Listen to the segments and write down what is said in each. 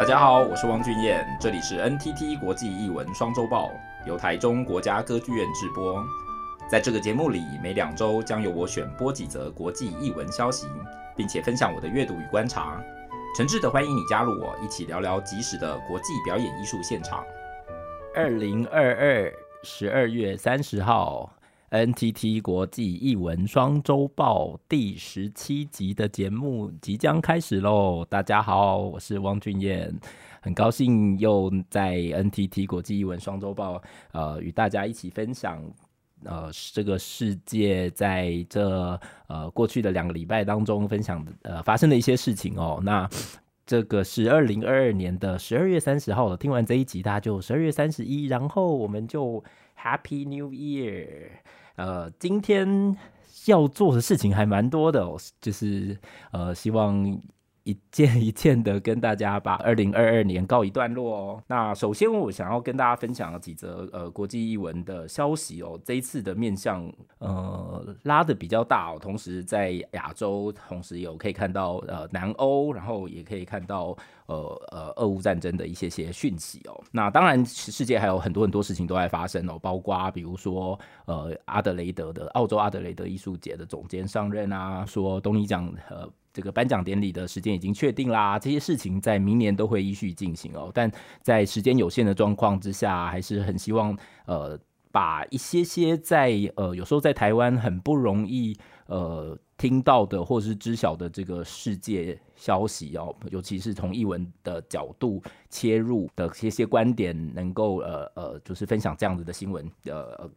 大家好，我是汪俊彦，这里是 NTT 国际艺文双周报，由台中国家歌剧院制播。在这个节目里，每两周将由我选播几则国际艺文消息，并且分享我的阅读与观察。诚挚的欢迎你加入我，一起聊聊即时的国际表演艺术现场。二零二二十二月三十号。NTT 国际译文双周报第十七集的节目即将开始喽！大家好，我是汪俊彦，很高兴又在 NTT 国际译文双周报呃与大家一起分享呃这个世界在这呃过去的两个礼拜当中分享呃发生的一些事情哦。那这个是二零二二年的十二月三十号了，听完这一集大家就十二月三十一，然后我们就 Happy New Year。呃，今天要做的事情还蛮多的哦，就是呃，希望。一件一件的跟大家把二零二二年告一段落哦。那首先我想要跟大家分享几则呃国际艺文的消息哦。这一次的面向呃拉得比较大哦，同时在亚洲，同时有可以看到呃南欧，然后也可以看到呃呃俄乌战争的一些些讯息哦。那当然世界还有很多很多事情都在发生哦，包括比如说呃阿德雷德的澳洲阿德雷德艺术节的总监上任啊，说东尼奖呃。这个颁奖典礼的时间已经确定啦，这些事情在明年都会依序进行哦。但在时间有限的状况之下，还是很希望呃把一些些在呃有时候在台湾很不容易呃听到的或是知晓的这个世界消息哦，尤其是从译文的角度切入的一些些观点，能够呃呃就是分享这样子的新闻呃。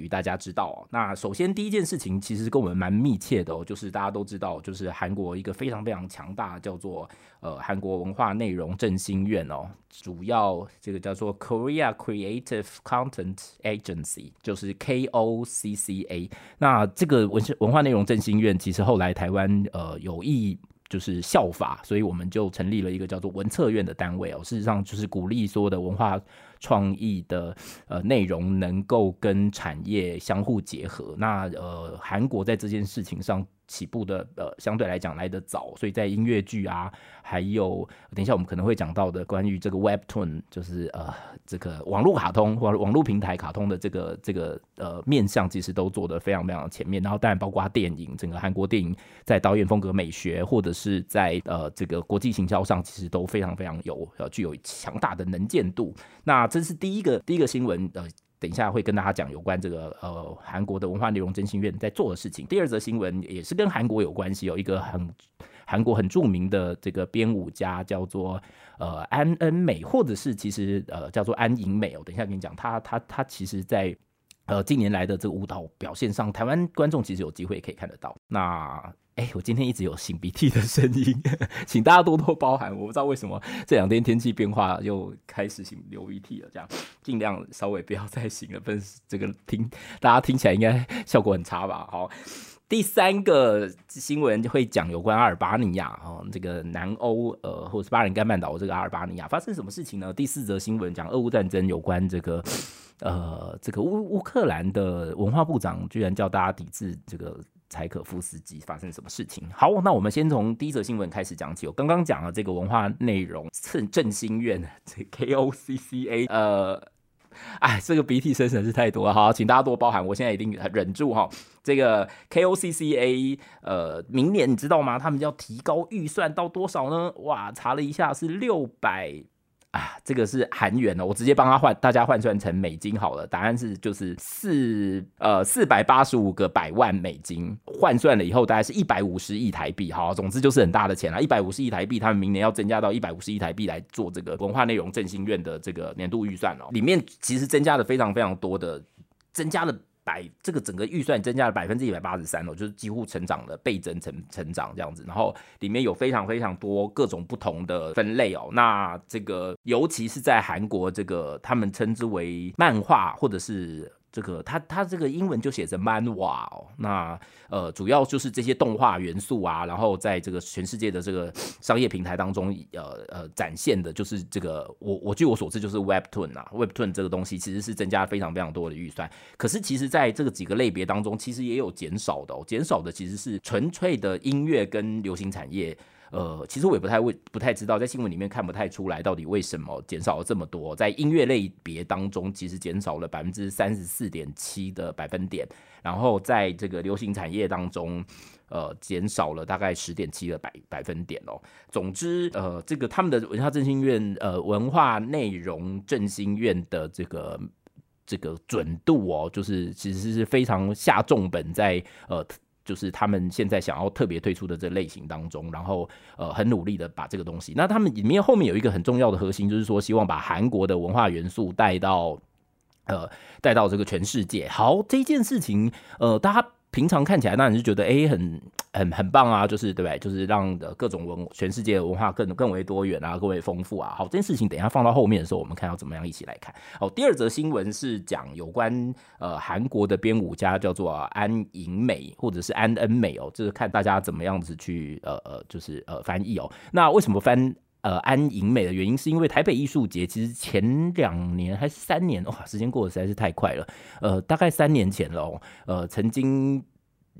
与大家知道哦，那首先第一件事情其实跟我们蛮密切的哦，就是大家都知道，就是韩国一个非常非常强大叫做呃韩国文化内容振兴院哦，主要这个叫做 Korea Creative Content Agency，就是 KOCCA。那这个文文化内容振兴院其实后来台湾呃有意。就是效法，所以我们就成立了一个叫做文策院的单位哦。事实上，就是鼓励所有的文化创意的呃内容能够跟产业相互结合。那呃，韩国在这件事情上。起步的呃，相对来讲来得早，所以在音乐剧啊，还有等一下我们可能会讲到的关于这个 Webtoon，就是呃这个网络卡通或者网络平台卡通的这个这个呃面向，其实都做得非常非常前面。然后当然包括电影，整个韩国电影在导演风格美学或者是在呃这个国际行销上，其实都非常非常有呃具有强大的能见度。那这是第一个第一个新闻呃。等一下会跟大家讲有关这个呃韩国的文化内容振兴院在做的事情。第二则新闻也是跟韩国有关系，有一个很韩国很著名的这个编舞家叫做呃安恩美，或者是其实呃叫做安银美。我等一下跟你讲，他他他其实在呃近年来的这个舞蹈表现上，台湾观众其实有机会可以看得到。那哎，我今天一直有擤鼻涕的声音，请大家多多包涵。我不知道为什么这两天天气变化又开始擤流鼻涕了，这样尽量稍微不要再擤了，不然这个听大家听起来应该效果很差吧？好，第三个新闻就会讲有关阿尔巴尼亚哦，这个南欧呃，或者是巴尔干半岛这个阿尔巴尼亚发生什么事情呢？第四则新闻讲俄乌战争有关这个呃，这个乌乌克兰的文化部长居然叫大家抵制这个。柴可夫斯基发生什么事情？好，那我们先从第一则新闻开始讲起。我刚刚讲了这个文化内容振振兴院，这 KOCCA，呃，哎，这个鼻涕声实在是太多了，哈，请大家多包涵。我现在一定忍住哈。这个 KOCCA，呃，明年你知道吗？他们要提高预算到多少呢？哇，查了一下是六百。啊，这个是韩元哦，我直接帮他换，大家换算成美金好了。答案是就是四呃四百八十五个百万美金，换算了以后大概是一百五十亿台币。好，总之就是很大的钱啦，一百五十亿台币，他们明年要增加到一百五十亿台币来做这个文化内容振兴院的这个年度预算哦，里面其实增加了非常非常多的，增加了。百这个整个预算增加了百分之一百八十三哦，就是几乎成长的倍增成成长这样子，然后里面有非常非常多各种不同的分类哦。那这个尤其是在韩国，这个他们称之为漫画或者是。这个它它这个英文就写着漫画哦，那呃主要就是这些动画元素啊，然后在这个全世界的这个商业平台当中，呃呃展现的就是这个我我据我所知就是 Webtoon 啊，Webtoon 这个东西其实是增加非常非常多的预算，可是其实在这个几个类别当中，其实也有减少的哦，减少的其实是纯粹的音乐跟流行产业。呃，其实我也不太会不太知道，在新闻里面看不太出来到底为什么减少了这么多。在音乐类别当中，其实减少了百分之三十四点七的百分点，然后在这个流行产业当中，呃，减少了大概十点七的百百分点哦。总之，呃，这个他们的文化振兴院，呃，文化内容振兴院的这个这个准度哦，就是其实是非常下重本在呃。就是他们现在想要特别推出的这类型当中，然后呃很努力的把这个东西。那他们里面后面有一个很重要的核心，就是说希望把韩国的文化元素带到呃带到这个全世界。好，这件事情呃大家。平常看起来，那你就觉得哎、很很很棒啊，就是对不对？就是让的各种文全世界的文化更更为多元啊，更为丰富啊。好，这件事情等一下放到后面的时候，我们看要怎么样一起来看。好，第二则新闻是讲有关呃韩国的编舞家叫做安银美或者是安恩美哦，就是看大家怎么样子去呃呃就是呃翻译哦。那为什么翻？呃，安银美的原因是因为台北艺术节其实前两年还是三年，哇，时间过得实在是太快了。呃，大概三年前喽，呃，曾经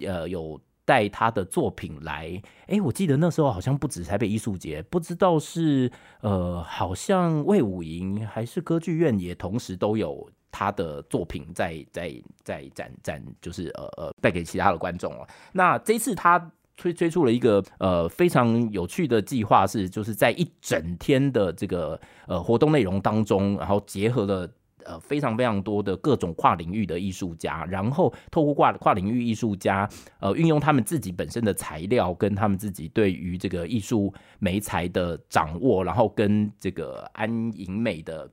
呃有带他的作品来，哎，我记得那时候好像不止台北艺术节，不知道是呃，好像魏武营还是歌剧院也同时都有他的作品在在在展展，就是呃呃带给其他的观众哦。那这次他。推推出了一个呃非常有趣的计划，是就是在一整天的这个呃活动内容当中，然后结合了呃非常非常多的各种跨领域的艺术家，然后透过跨跨领域艺术家呃运用他们自己本身的材料跟他们自己对于这个艺术媒材的掌握，然后跟这个安银美的。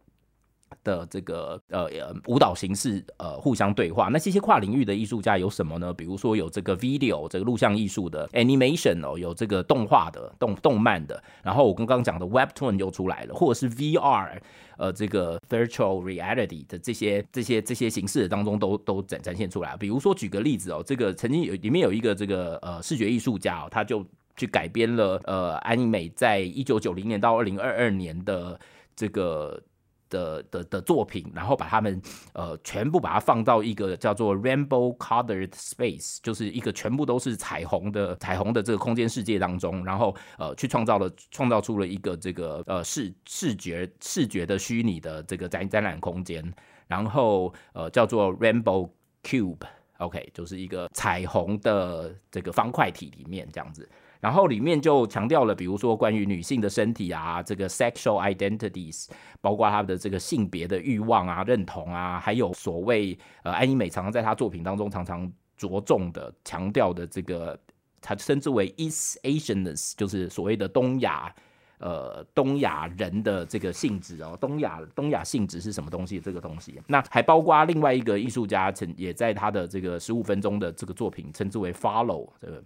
的这个呃舞蹈形式呃互相对话，那这些跨领域的艺术家有什么呢？比如说有这个 video 这个录像艺术的 animation 哦，有这个动画的动动漫的，然后我刚刚讲的 webtoon 又出来了，或者是 VR 呃这个 virtual reality 的这些这些这些形式当中都都展展现出来。比如说举个例子哦，这个曾经有里面有一个这个呃视觉艺术家哦，他就去改编了呃安银美在一九九零年到二零二二年的这个。的的的作品，然后把他们呃全部把它放到一个叫做 Rainbow Colored Space，就是一个全部都是彩虹的彩虹的这个空间世界当中，然后呃去创造了创造出了一个这个呃视视觉视觉的虚拟的这个展展览空间，然后呃叫做 Rainbow Cube，OK，就是一个彩虹的这个方块体里面这样子。然后里面就强调了，比如说关于女性的身体啊，这个 sexual identities，包括她的这个性别的欲望啊、认同啊，还有所谓呃安妮美常常在她作品当中常常着重的强调的这个，她称之为 East Asianness，就是所谓的东亚呃东亚人的这个性质哦，东亚东亚性质是什么东西？这个东西，那还包括另外一个艺术家曾也在他的这个十五分钟的这个作品称之为 Follow 这个。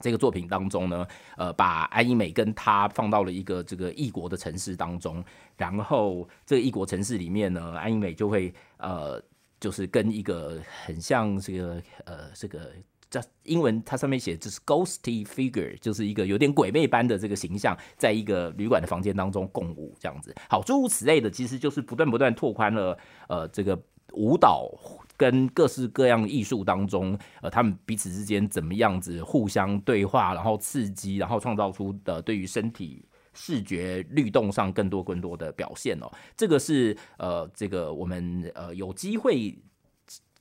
这个作品当中呢，呃，把安银美跟他放到了一个这个异国的城市当中，然后这个异国城市里面呢，安银美就会呃，就是跟一个很像这个呃，这个叫英文，它上面写就是 ghosty figure，就是一个有点鬼魅般的这个形象，在一个旅馆的房间当中共舞这样子。好，诸如此类的，其实就是不断不断拓宽了呃这个舞蹈。跟各式各样艺术当中，呃，他们彼此之间怎么样子互相对话，然后刺激，然后创造出的对于身体视觉律动上更多更多的表现哦。这个是呃，这个我们呃有机会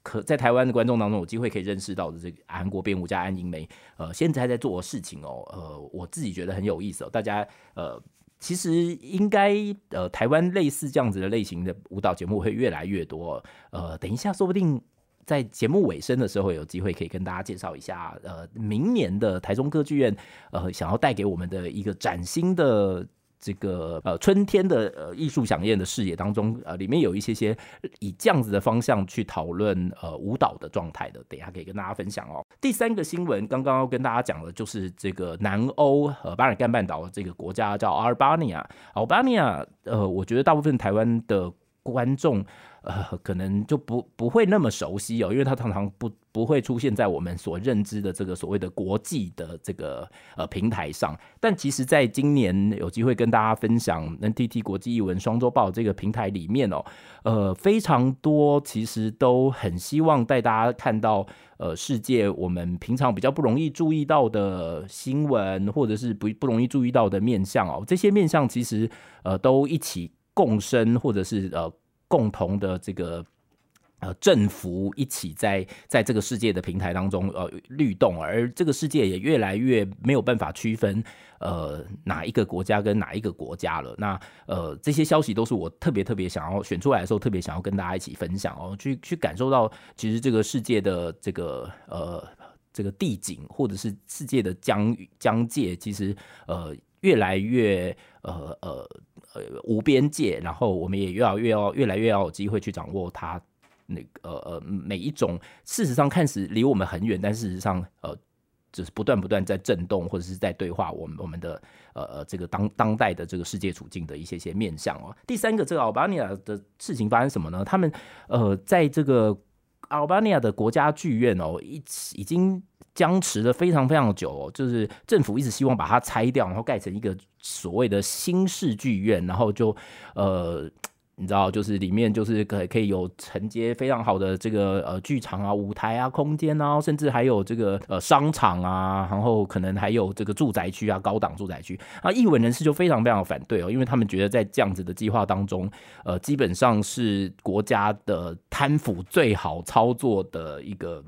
可在台湾的观众当中有机会可以认识到的这个韩国编舞家安银梅，呃，现在还在做的事情哦，呃，我自己觉得很有意思哦，大家呃。其实应该呃，台湾类似这样子的类型的舞蹈节目会越来越多。呃，等一下，说不定在节目尾声的时候有机会可以跟大家介绍一下。呃，明年的台中歌剧院呃，想要带给我们的一个崭新的。这个呃春天的呃艺术饗宴的视野当中，呃里面有一些些以这样子的方向去讨论呃舞蹈的状态的，等一下可以跟大家分享哦。第三个新闻刚刚要跟大家讲的就是这个南欧呃巴尔干半岛这个国家叫阿尔巴尼亚，阿尔巴尼亚呃我觉得大部分台湾的观众。呃，可能就不不会那么熟悉哦，因为它常常不不会出现在我们所认知的这个所谓的国际的这个呃平台上。但其实，在今年有机会跟大家分享 NTT 国际译文双周报这个平台里面哦，呃，非常多其实都很希望带大家看到呃世界我们平常比较不容易注意到的新闻，或者是不不容易注意到的面向哦。这些面向其实呃都一起共生，或者是呃。共同的这个呃政府一起在在这个世界的平台当中呃律动，而这个世界也越来越没有办法区分呃哪一个国家跟哪一个国家了。那呃这些消息都是我特别特别想要选出来的时候，特别想要跟大家一起分享哦，去去感受到其实这个世界的这个呃这个地景或者是世界的疆疆界，其实呃越来越呃呃。呃，无边界，然后我们也越来越要越来越要有机会去掌握它那个呃呃每一种，事实上看似离我们很远，但事实上呃就是不断不断在震动或者是在对话我们我们的呃呃这个当当代的这个世界处境的一些些面向哦。第三个，这个 Albania 的事情发生什么呢？他们呃在这个 Albania 的国家剧院哦，已已经。僵持了非常非常久哦，就是政府一直希望把它拆掉，然后盖成一个所谓的新式剧院，然后就呃，你知道，就是里面就是可可以有承接非常好的这个呃剧场啊、舞台啊、空间啊，甚至还有这个呃商场啊，然后可能还有这个住宅区啊、高档住宅区啊。艺文人士就非常非常反对哦，因为他们觉得在这样子的计划当中，呃，基本上是国家的贪腐最好操作的一个。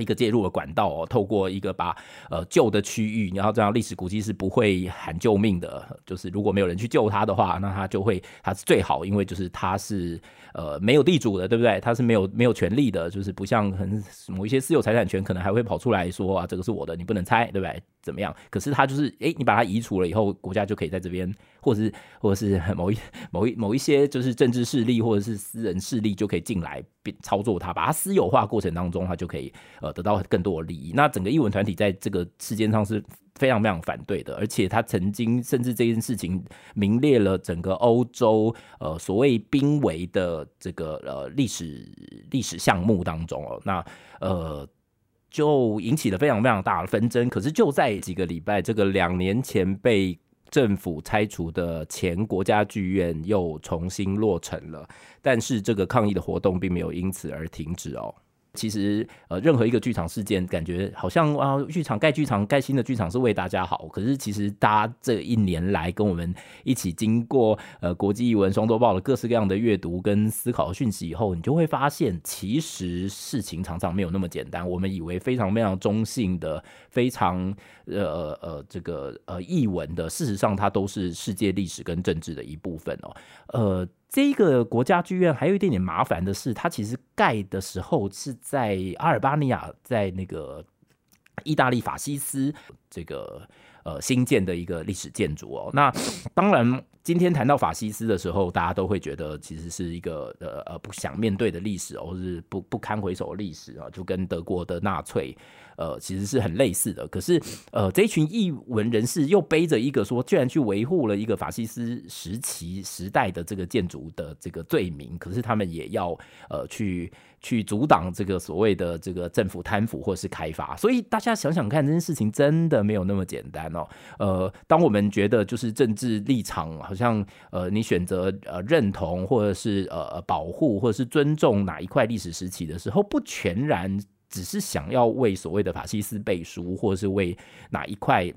一个介入的管道哦，透过一个把呃旧的区域，然后这样历史古迹是不会喊救命的，就是如果没有人去救他的话，那他就会他是最好，因为就是他是呃没有地主的，对不对？他是没有没有权利的，就是不像很某一些私有财产权可能还会跑出来说啊，这个是我的，你不能拆，对不对？怎么样？可是它就是诶，你把它移除了以后，国家就可以在这边，或者是或者是 某一某一某一些就是政治势力或者是私人势力就可以进来变操作它，把它私有化过程当中，它就可以。呃，得到更多的利益。那整个艺文团体在这个事件上是非常非常反对的，而且他曾经甚至这件事情名列了整个欧洲呃所谓濒危的这个呃历史历史项目当中哦。那呃就引起了非常非常大的纷争。可是就在几个礼拜，这个两年前被政府拆除的前国家剧院又重新落成了，但是这个抗议的活动并没有因此而停止哦。其实，呃，任何一个剧场事件，感觉好像啊，剧场盖剧场盖新的剧场是为大家好。可是，其实大家这一年来跟我们一起经过呃国际艺文双周报的各式各样的阅读跟思考讯息以后，你就会发现，其实事情常常没有那么简单。我们以为非常非常中性的、非常呃呃这个呃译文的，事实上它都是世界历史跟政治的一部分哦，呃。这个国家剧院还有一点点麻烦的是，它其实盖的时候是在阿尔巴尼亚，在那个意大利法西斯这个呃新建的一个历史建筑哦。那当然，今天谈到法西斯的时候，大家都会觉得其实是一个呃呃不想面对的历史，或是不不堪回首的历史啊，就跟德国的纳粹。呃，其实是很类似的，可是呃，这一群译文人士又背着一个说，居然去维护了一个法西斯时期时代的这个建筑的这个罪名，可是他们也要呃去去阻挡这个所谓的这个政府贪腐或是开发，所以大家想想看，这件事情真的没有那么简单哦。呃，当我们觉得就是政治立场啊好像呃，你选择呃认同或者是呃保护或者是尊重哪一块历史时期的时候，不全然。只是想要为所谓的法西斯背书，或者是为哪一块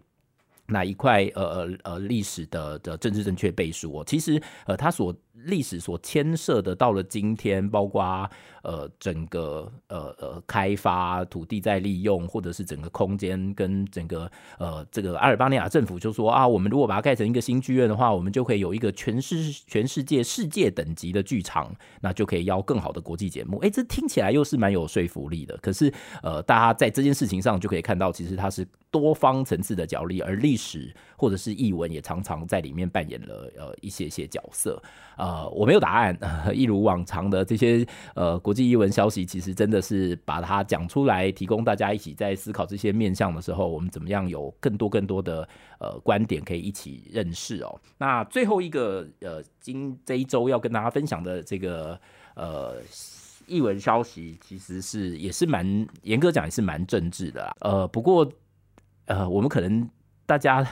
哪一块呃呃呃历史的的政治正确背书哦，其实呃他所。历史所牵涉的，到了今天，包括呃整个呃呃开发土地在利用，或者是整个空间跟整个呃这个阿尔巴尼亚政府就说啊，我们如果把它盖成一个新剧院的话，我们就可以有一个全世全世界世界等级的剧场，那就可以邀更好的国际节目。哎，这听起来又是蛮有说服力的。可是呃，大家在这件事情上就可以看到，其实它是多方层次的角力，而历史或者是译文也常常在里面扮演了呃一些些角色。呃我没有答案，一如往常的这些呃国际译文消息，其实真的是把它讲出来，提供大家一起在思考这些面向的时候，我们怎么样有更多更多的呃观点可以一起认识哦。那最后一个呃，今这一周要跟大家分享的这个呃译文消息，其实是也是蛮严格讲也是蛮政治的啦。呃，不过呃，我们可能。大家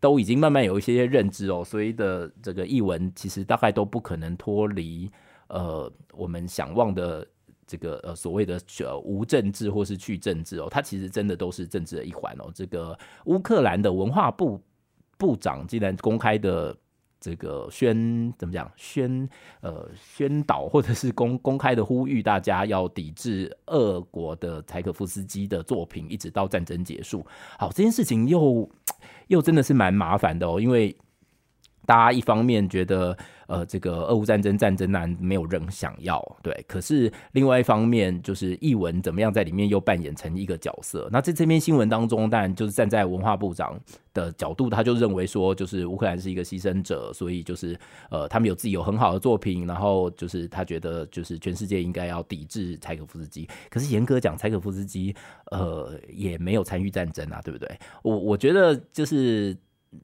都已经慢慢有一些认知哦，所以的这个译文其实大概都不可能脱离呃我们想望的这个呃所谓的呃无政治或是去政治哦，它其实真的都是政治的一环哦。这个乌克兰的文化部部长竟然公开的。这个宣怎么讲？宣呃宣导或者是公 公开的呼吁大家要抵制俄国的柴可夫斯基的作品，一直到战争结束。好，这件事情又又真的是蛮麻烦的哦，因为。大家一方面觉得，呃，这个俄乌战争战争难，没有人想要，对。可是另外一方面，就是译文怎么样在里面又扮演成一个角色。那在这篇新闻当中，当然就是站在文化部长的角度，他就认为说，就是乌克兰是一个牺牲者，所以就是呃，他们有自己有很好的作品，然后就是他觉得就是全世界应该要抵制柴可夫斯基。可是严格讲，柴可夫斯基呃也没有参与战争啊，对不对？我我觉得就是。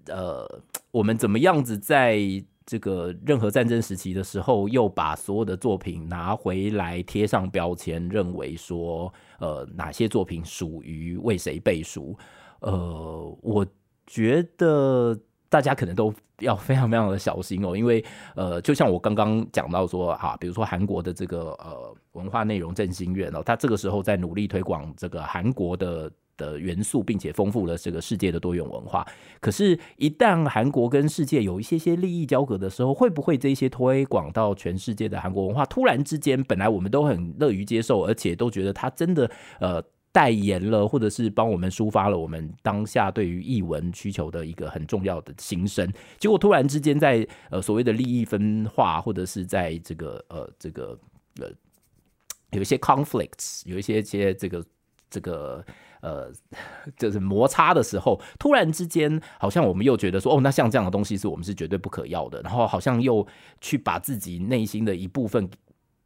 呃，我们怎么样子在这个任何战争时期的时候，又把所有的作品拿回来贴上标签，认为说，呃，哪些作品属于为谁背书？呃，我觉得大家可能都要非常非常的小心哦，因为呃，就像我刚刚讲到说，哈，比如说韩国的这个呃文化内容振兴院哦，他这个时候在努力推广这个韩国的。的元素，并且丰富了这个世界的多元文化。可是，一旦韩国跟世界有一些些利益交割的时候，会不会这些推广到全世界的韩国文化，突然之间，本来我们都很乐于接受，而且都觉得它真的呃代言了，或者是帮我们抒发了我们当下对于译文需求的一个很重要的心声，结果突然之间在呃所谓的利益分化，或者是在这个呃这个呃有一些 conflicts，有一些些这个这个。呃，就是摩擦的时候，突然之间，好像我们又觉得说，哦，那像这样的东西是我们是绝对不可要的。然后好像又去把自己内心的一部分，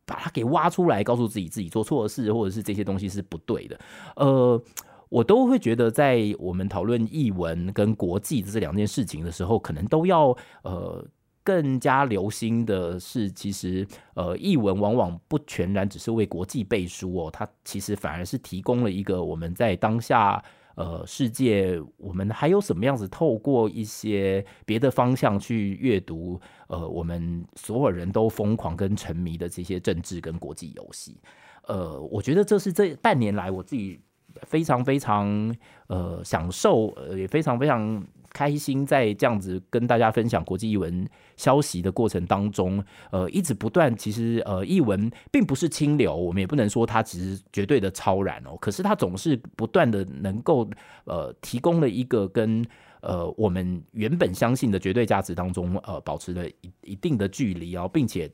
把它给挖出来，告诉自己自己做错事，或者是这些东西是不对的。呃，我都会觉得，在我们讨论译文跟国际这两件事情的时候，可能都要呃。更加留心的是，其实呃，译文往往不全然只是为国际背书哦，它其实反而是提供了一个我们在当下呃世界，我们还有什么样子透过一些别的方向去阅读呃，我们所有人都疯狂跟沉迷的这些政治跟国际游戏。呃，我觉得这是这半年来我自己非常非常呃享受，呃也非常非常。开心在这样子跟大家分享国际译文消息的过程当中，呃，一直不断。其实，呃，译文并不是清流，我们也不能说它其实绝对的超然哦。可是它总是不断的能够，呃，提供了一个跟呃我们原本相信的绝对价值当中，呃，保持了一一定的距离哦，并且。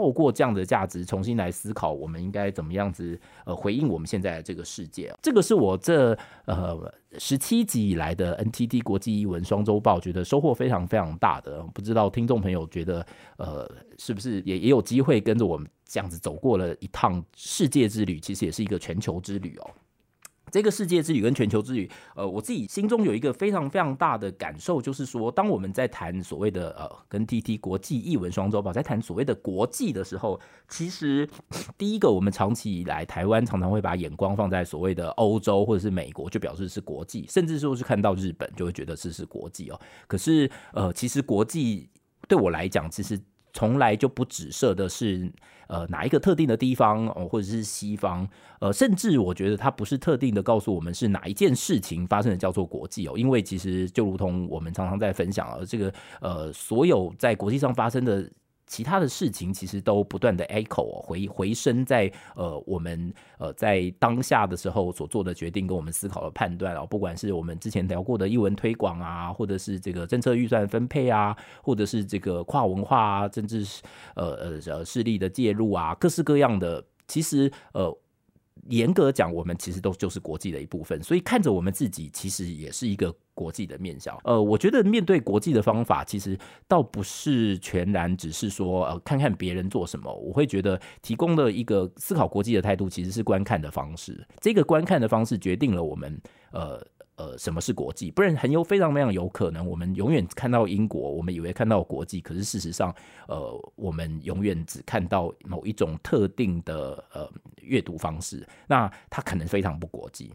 透过这样的价值重新来思考，我们应该怎么样子呃回应我们现在的这个世界？这个是我这呃十七集以来的 NTT 国际译文双周报，觉得收获非常非常大的。不知道听众朋友觉得呃是不是也也有机会跟着我们这样子走过了一趟世界之旅？其实也是一个全球之旅哦。这个世界之旅跟全球之旅，呃，我自己心中有一个非常非常大的感受，就是说，当我们在谈所谓的呃，跟 TT 国际译文双周报在谈所谓的国际的时候，其实第一个，我们长期以来台湾常常会把眼光放在所谓的欧洲或者是美国，就表示是国际，甚至说是看到日本就会觉得这是国际哦。可是呃，其实国际对我来讲，其实从来就不指涉的是。呃，哪一个特定的地方哦，或者是西方，呃，甚至我觉得它不是特定的告诉我们是哪一件事情发生的叫做国际哦，因为其实就如同我们常常在分享啊，这个呃，所有在国际上发生的。其他的事情其实都不断的 echo 回回声在呃我们呃在当下的时候所做的决定跟我们思考的判断啊，不管是我们之前聊过的译文推广啊，或者是这个政策预算分配啊，或者是这个跨文化啊，甚至是呃呃呃势力的介入啊，各式各样的，其实呃严格讲，我们其实都就是国际的一部分，所以看着我们自己，其实也是一个国际的面向。呃，我觉得面对国际的方法，其实倒不是全然只是说呃看看别人做什么。我会觉得提供的一个思考国际的态度，其实是观看的方式。这个观看的方式决定了我们呃。呃，什么是国际？不然很有非常非常有可能，我们永远看到英国，我们以为看到国际，可是事实上，呃，我们永远只看到某一种特定的呃阅读方式，那它可能非常不国际。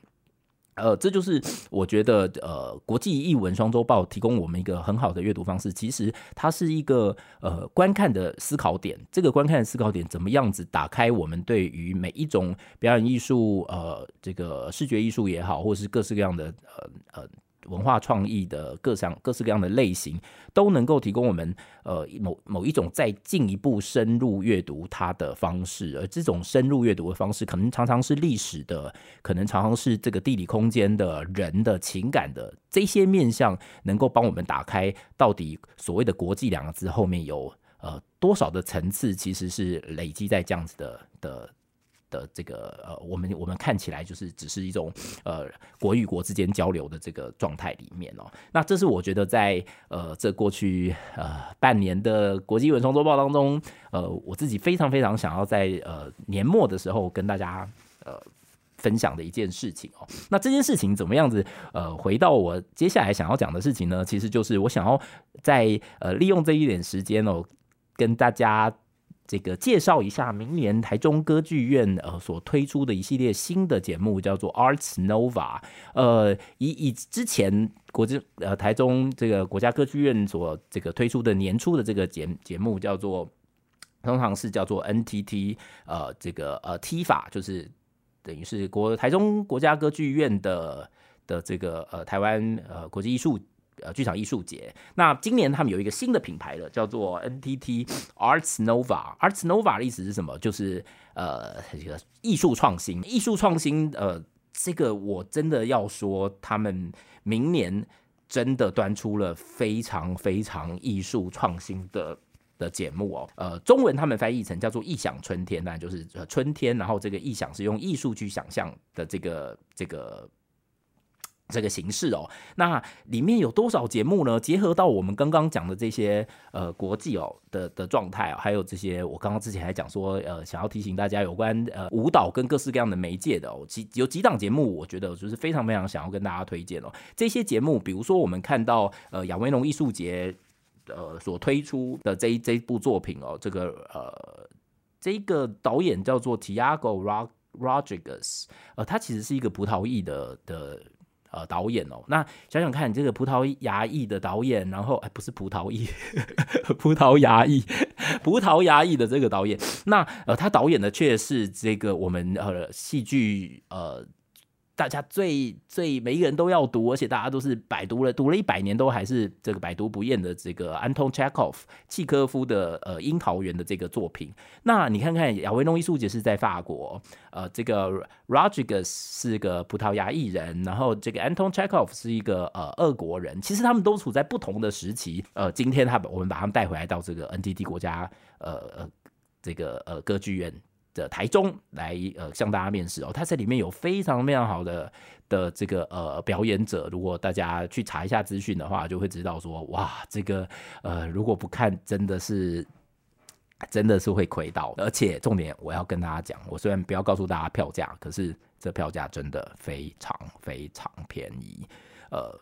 呃，这就是我觉得，呃，国际译文双周报提供我们一个很好的阅读方式。其实它是一个呃观看的思考点。这个观看的思考点怎么样子打开我们对于每一种表演艺术，呃，这个视觉艺术也好，或是各式各样的呃呃。文化创意的各项各式各样的类型，都能够提供我们呃某某一种再进一步深入阅读它的方式，而这种深入阅读的方式，可能常常是历史的，可能常常是这个地理空间的人的情感的这些面向，能够帮我们打开到底所谓的国际两个字后面有呃多少的层次，其实是累积在这样子的的。的这个呃，我们我们看起来就是只是一种呃国与国之间交流的这个状态里面哦。那这是我觉得在呃这过去呃半年的国际文双周报当中，呃我自己非常非常想要在呃年末的时候跟大家呃分享的一件事情哦。那这件事情怎么样子？呃，回到我接下来想要讲的事情呢，其实就是我想要在呃利用这一点时间哦，跟大家。这个介绍一下，明年台中歌剧院呃所推出的一系列新的节目，叫做 Arts Nova。呃，以以之前国际呃台中这个国家歌剧院所这个推出的年初的这个节节目，叫做通常是叫做 NTT 呃这个呃 T 法就是等于是国台中国家歌剧院的的这个呃台湾呃国际艺术。呃，剧场艺术节。那今年他们有一个新的品牌了，叫做 NTT Arts Nova。Arts Nova 的意思是什么？就是呃，这个艺术创新。艺术创新，呃，这个我真的要说，他们明年真的端出了非常非常艺术创新的的节目哦。呃，中文他们翻译成叫做“异想春天”，那就是春天，然后这个异想是用艺术去想象的这个这个。这个形式哦，那里面有多少节目呢？结合到我们刚刚讲的这些呃国际哦的的状态啊，还有这些我刚刚之前还讲说呃想要提醒大家有关呃舞蹈跟各式各样的媒介的哦，几有几档节目，我觉得就是非常非常想要跟大家推荐哦。这些节目，比如说我们看到呃亚维农艺术节呃所推出的这一这一部作品哦，这个呃这个导演叫做 Tiago Rodrigues，呃，他其实是一个葡萄裔的的。呃，导演哦，那想想看，这个葡萄牙裔的导演，然后哎，不是葡萄裔，葡萄牙裔，葡萄牙裔的这个导演，那呃，他导演的却是这个我们呃戏剧呃。大家最最每一个人都要读，而且大家都是百读了，读了一百年都还是这个百读不厌的这个 Anton Chekhov 契科夫的呃《樱桃园》的这个作品。那你看看亚维农艺术节是在法国，呃，这个 Rodrigues 是个葡萄牙裔人，然后这个 Anton Chekhov 是一个呃俄国人。其实他们都处在不同的时期。呃，今天他我们把他们带回来到这个 NTT 国家呃呃这个呃歌剧院。的台中来呃向大家面试哦，他在里面有非常非常好的的这个呃表演者，如果大家去查一下资讯的话，就会知道说哇，这个呃如果不看真的是真的是会亏到，而且重点我要跟大家讲，我虽然不要告诉大家票价，可是这票价真的非常非常便宜，呃。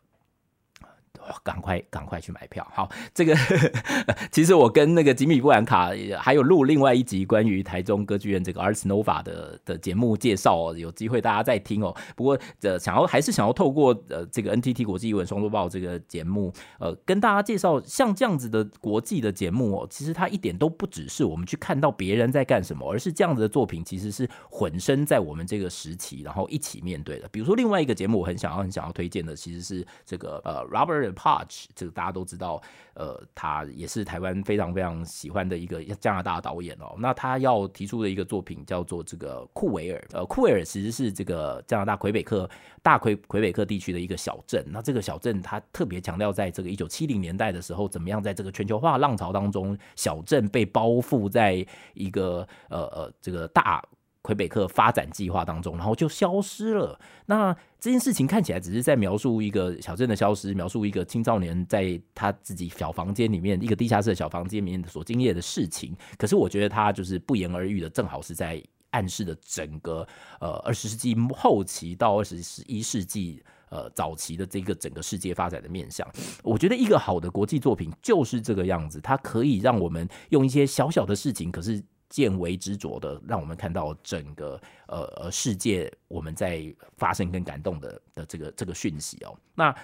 赶快赶快去买票！好，这个 其实我跟那个吉米布兰卡还有录另外一集关于台中歌剧院这个 Arts Nova 的的节目介绍哦，有机会大家再听哦。不过呃，想要还是想要透过呃这个 NTT 国际译文双周报这个节目，呃，跟大家介绍像这样子的国际的节目哦，其实它一点都不只是我们去看到别人在干什么，而是这样子的作品其实是混身在我们这个时期，然后一起面对的。比如说另外一个节目，我很想要很想要推荐的，其实是这个呃 Robert。Podge 这个大家都知道，呃，他也是台湾非常非常喜欢的一个加拿大导演哦。那他要提出的一个作品叫做这个库维尔，呃，库维尔其实是这个加拿大魁北克大魁魁北克地区的一个小镇。那这个小镇他特别强调，在这个一九七零年代的时候，怎么样在这个全球化浪潮当中，小镇被包覆在一个呃呃这个大。魁北克发展计划当中，然后就消失了。那这件事情看起来只是在描述一个小镇的消失，描述一个青少年在他自己小房间里面一个地下室的小房间里面所经历的事情。可是我觉得他就是不言而喻的，正好是在暗示的整个呃二十世纪后期到二十一世纪呃早期的这个整个世界发展的面向。我觉得一个好的国际作品就是这个样子，它可以让我们用一些小小的事情，可是。见微知著的，让我们看到整个呃呃世界，我们在发生跟感动的的这个这个讯息哦。那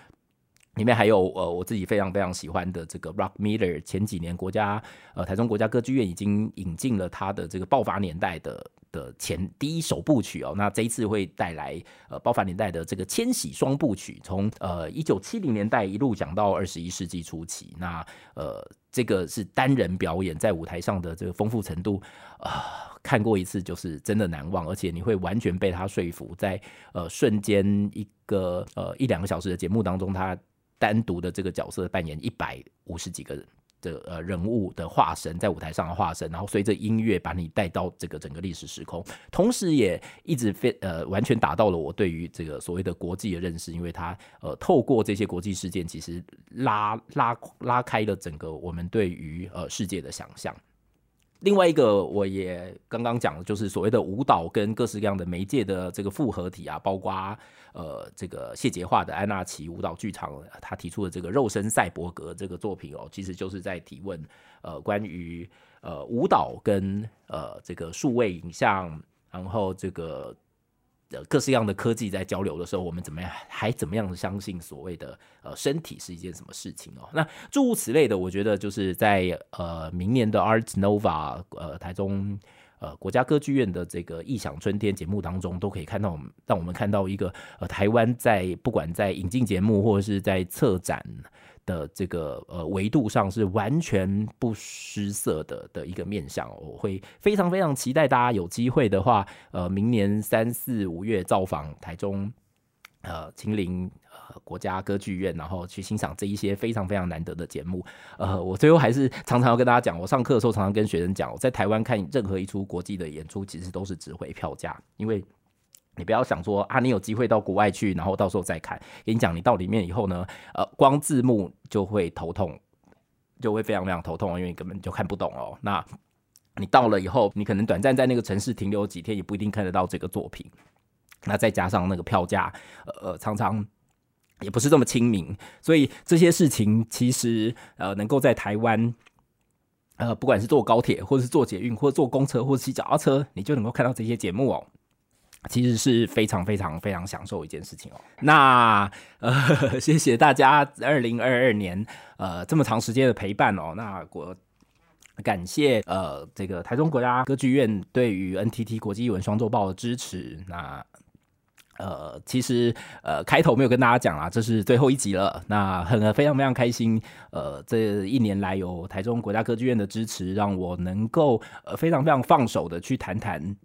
里面还有呃我自己非常非常喜欢的这个 Rock Miller，前几年国家呃台中国家歌剧院已经引进了他的这个爆发年代的的前第一首部曲哦。那这一次会带来呃爆发年代的这个千禧双部曲，从呃一九七零年代一路讲到二十一世纪初期。那呃。这个是单人表演，在舞台上的这个丰富程度啊、看过一次就是真的难忘，而且你会完全被他说服，在呃瞬间一个呃一两个小时的节目当中，他单独的这个角色扮演一百五十几个人。的呃人物的化身，在舞台上的化身，然后随着音乐把你带到这个整个历史时空，同时也一直非呃完全达到了我对于这个所谓的国际的认识，因为它呃透过这些国际事件，其实拉拉拉开了整个我们对于呃世界的想象。另外一个，我也刚刚讲的，就是所谓的舞蹈跟各式各样的媒介的这个复合体啊，包括呃这个谢杰化的安娜奇舞蹈剧场，他提出的这个肉身赛博格这个作品哦，其实就是在提问呃关于呃舞蹈跟呃这个数位影像，然后这个。各式各样的科技在交流的时候，我们怎么样还怎么样相信所谓的呃身体是一件什么事情哦？那诸如此类的，我觉得就是在呃明年的 Art Nova 呃台中呃国家歌剧院的这个异想春天节目当中，都可以看到我们让我们看到一个呃台湾在不管在引进节目或者是在策展。的这个呃维度上是完全不失色的的一个面向，我会非常非常期待大家有机会的话，呃，明年三四五月造访台中呃秦林国家歌剧院，然后去欣赏这一些非常非常难得的节目。呃，我最后还是常常要跟大家讲，我上课的时候常常跟学生讲，我在台湾看任何一出国际的演出，其实都是值回票价，因为。你不要想说啊，你有机会到国外去，然后到时候再看。跟你讲，你到里面以后呢，呃，光字幕就会头痛，就会非常非常头痛，因为你根本就看不懂哦。那你到了以后，你可能短暂在那个城市停留几天，也不一定看得到这个作品。那再加上那个票价，呃，常常也不是这么亲民。所以这些事情其实呃，能够在台湾，呃，不管是坐高铁，或者是坐捷运，或坐公车，或者骑脚踏车，你就能够看到这些节目哦。其实是非常非常非常享受一件事情哦。那呃，谢谢大家二零二二年呃这么长时间的陪伴哦。那我感谢呃这个台中国家歌剧院对于 NTT 国际艺文双周报的支持。那呃其实呃开头没有跟大家讲啊，这是最后一集了。那很非常非常开心。呃，这一年来有台中国家歌剧院的支持，让我能够呃非常非常放手的去谈谈。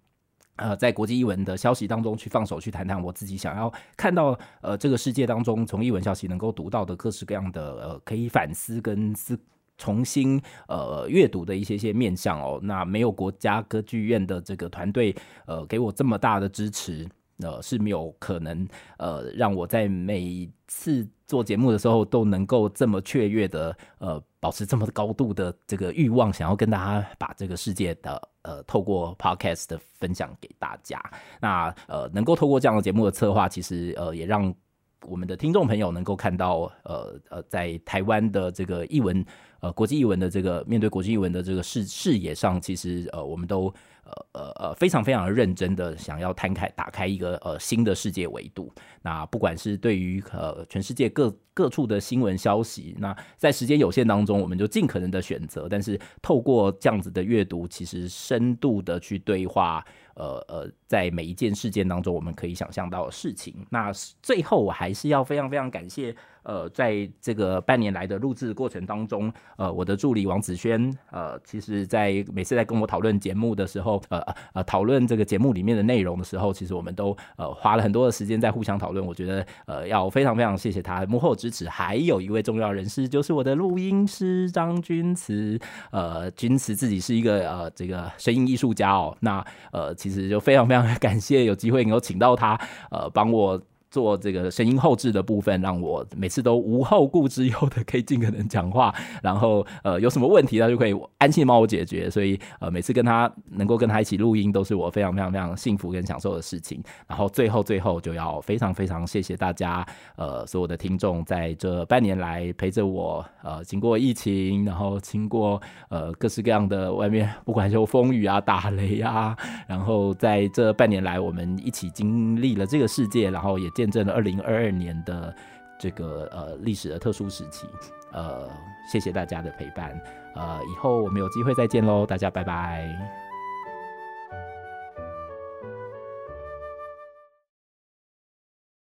呃，在国际译文的消息当中去放手去谈谈我自己想要看到呃这个世界当中从译文消息能够读到的各式各样的呃可以反思跟思重新呃阅读的一些些面向哦。那没有国家歌剧院的这个团队呃给我这么大的支持，呃是没有可能呃让我在每次做节目的时候都能够这么雀跃的呃保持这么高度的这个欲望，想要跟大家把这个世界的。呃，透过 Podcast 的分享给大家，那呃，能够透过这样的节目的策划，其实呃，也让我们的听众朋友能够看到，呃呃，在台湾的这个译文，呃，国际译文的这个面对国际译文的这个视视野上，其实呃，我们都。呃呃呃，非常非常认真的想要摊开、打开一个呃新的世界维度。那不管是对于呃全世界各各处的新闻消息，那在时间有限当中，我们就尽可能的选择。但是透过这样子的阅读，其实深度的去对话，呃呃，在每一件事件当中，我们可以想象到的事情。那最后我还是要非常非常感谢呃，在这个半年来的录制过程当中，呃，我的助理王子轩，呃，其实在每次在跟我讨论节目的时候，呃呃，讨论这个节目里面的内容的时候，其实我们都呃花了很多的时间在互相讨论。我觉得呃要非常非常谢谢他幕后支持。还有一位重要人士就是我的录音师张君慈，呃，君慈自己是一个呃这个声音艺术家哦，那呃其实就非常非常感谢有机会能够请到他，呃，帮我。做这个声音后制的部分，让我每次都无后顾之忧的可以尽可能讲话，然后呃有什么问题他就可以安心帮我解决，所以呃每次跟他能够跟他一起录音都是我非常非常非常幸福跟享受的事情。然后最后最后就要非常非常谢谢大家呃所有的听众在这半年来陪着我呃经过疫情，然后经过呃各式各样的外面不管是风雨啊打雷啊，然后在这半年来我们一起经历了这个世界，然后也见。见证了二零二二年的这个呃历史的特殊时期，呃，谢谢大家的陪伴，呃，以后我们有机会再见喽，大家拜拜。